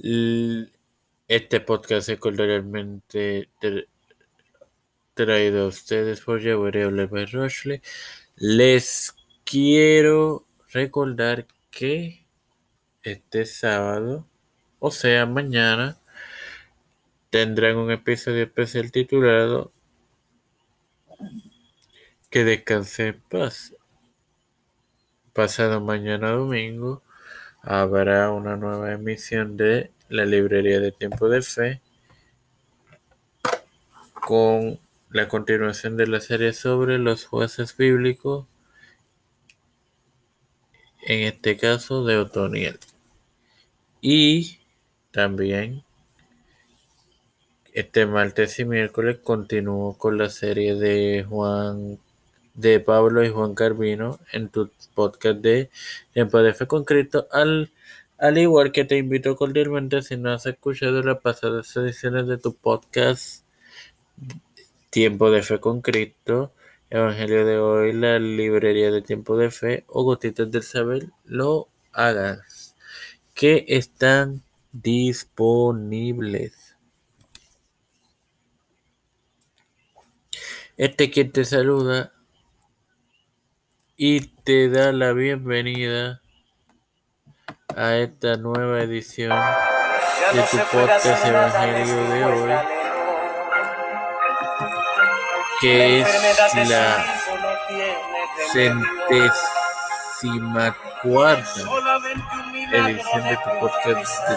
Este podcast es cordialmente tra- traído a ustedes por Jawariable Rushley. Les quiero recordar que este sábado, o sea, mañana, tendrán un episodio especial titulado Que descanse en paz. Pasado mañana domingo habrá una nueva emisión de la librería de tiempo de fe con la continuación de la serie sobre los jueces bíblicos, en este caso de Otoniel. Y también este martes y miércoles continúo con la serie de Juan de Pablo y Juan Carvino en tu podcast de Tiempo de Fe con Cristo al al igual que te invito cordialmente si no has escuchado las pasadas ediciones de tu podcast Tiempo de Fe con Cristo, Evangelio de hoy, la librería de Tiempo de Fe o Gotitas del Saber, lo hagas, que están disponibles. Este quien te saluda y te da la bienvenida a esta nueva edición de tu podcast Evangelio de hoy, que es la centésima cuarta edición de tu podcast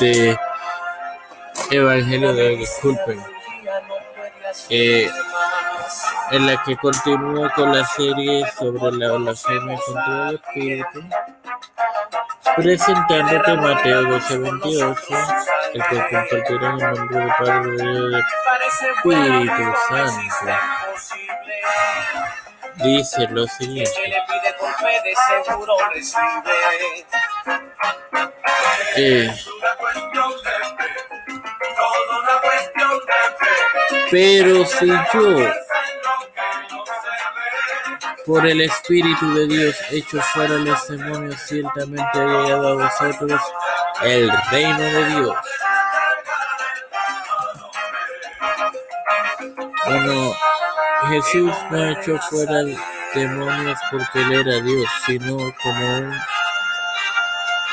de, de Evangelio de hoy, disculpen, eh, en la que continúo con la serie sobre la blasfemia contra el Espíritu, presentándote Mateo 12:28, el que compartirá el nombre del Padre del Espíritu Santo. Dice lo siguiente. Eh, pero si yo, por el Espíritu de Dios, echo fuera los demonios, ciertamente ha llegado a vosotros el reino de Dios. Bueno, Jesús no echó fuera demonios porque él era Dios, sino como un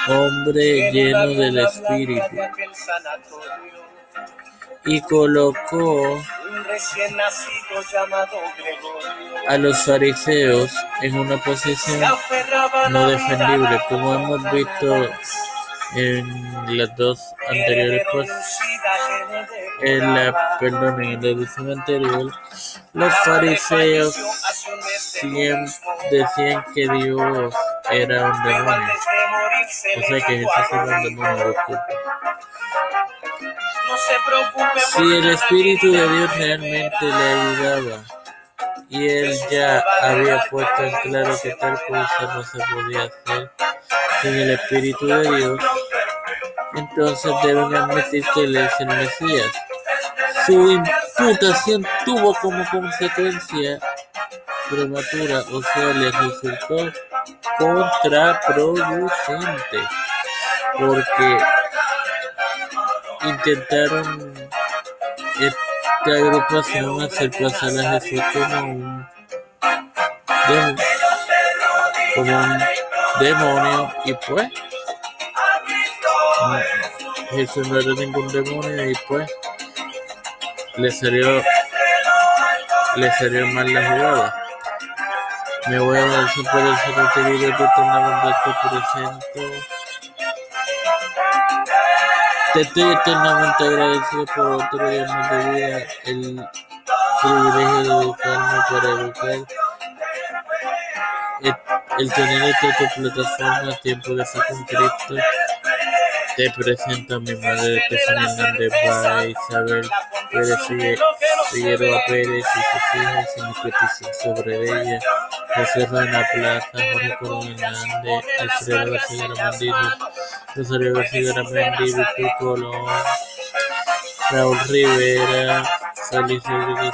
hombre lleno del Espíritu. Y colocó a los fariseos en una posición no defendible, como hemos visto en las dos anteriores cosas. En la, perdón, en la edición anterior, los fariseos siempre decían que Dios era un demonio. O sea que Jesús era un demonio. Si el Espíritu de Dios realmente le ayudaba y él ya había puesto en claro que tal cosa no se podía hacer sin el Espíritu de Dios, entonces deben admitir que él es el Mesías. Su imputación tuvo como consecuencia prematura, o sea, le resultó contraproducente, porque intentaron esta agrupación hacer pasar a Jesús como un, como un demonio y pues Jesús no era ningún demonio y pues le salió le salió mal la jugada. Me voy a dar por el video de la verdad te presento. Te estoy eternamente agradecido por otro día más de vida, el privilegio de educarme para educar, el, el tener esta tu plataforma, Tiempo de Fe con Cristo. Te presento a mi madre Estefania Hernández Vara, Isabel Pérez Figue- Figueroa Pérez y sus hijas y mi petición sobre ella, José Rana Plaza, Jorge Colón Hernández, Alfredo García Armandino, Rosario García Aramendi, Víctor Colón, Raúl Rivera, Félix Rodríguez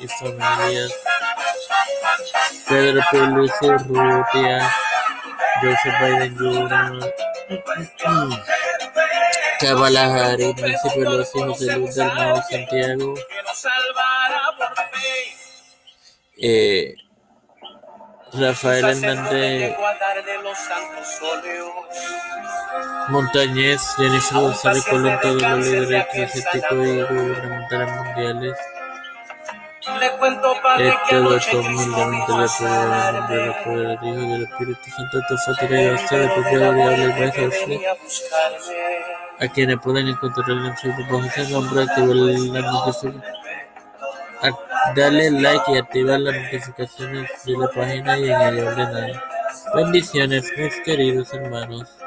y familias, Pedro Peluso Urrutia, Joseph Biden Jr., Kamala Harris, Nancy Pelosi, José Luis Dalmau Santiago, eh, Rafael Hernández. Montañez, Jennifer González Colón, todos los líderes y gubernamentales mundiales. Humildemente pido en el nombre del Padre, del Hijo y del Espíritu Santo, tu fácil y a ustedes, porque ahora habla y a quienes pueden encontrar en bajo ese nombre, activar las notificaciones, darle like y activar las notificaciones de la página y en ella ordenar. Bendiciones, mis queridos hermanos.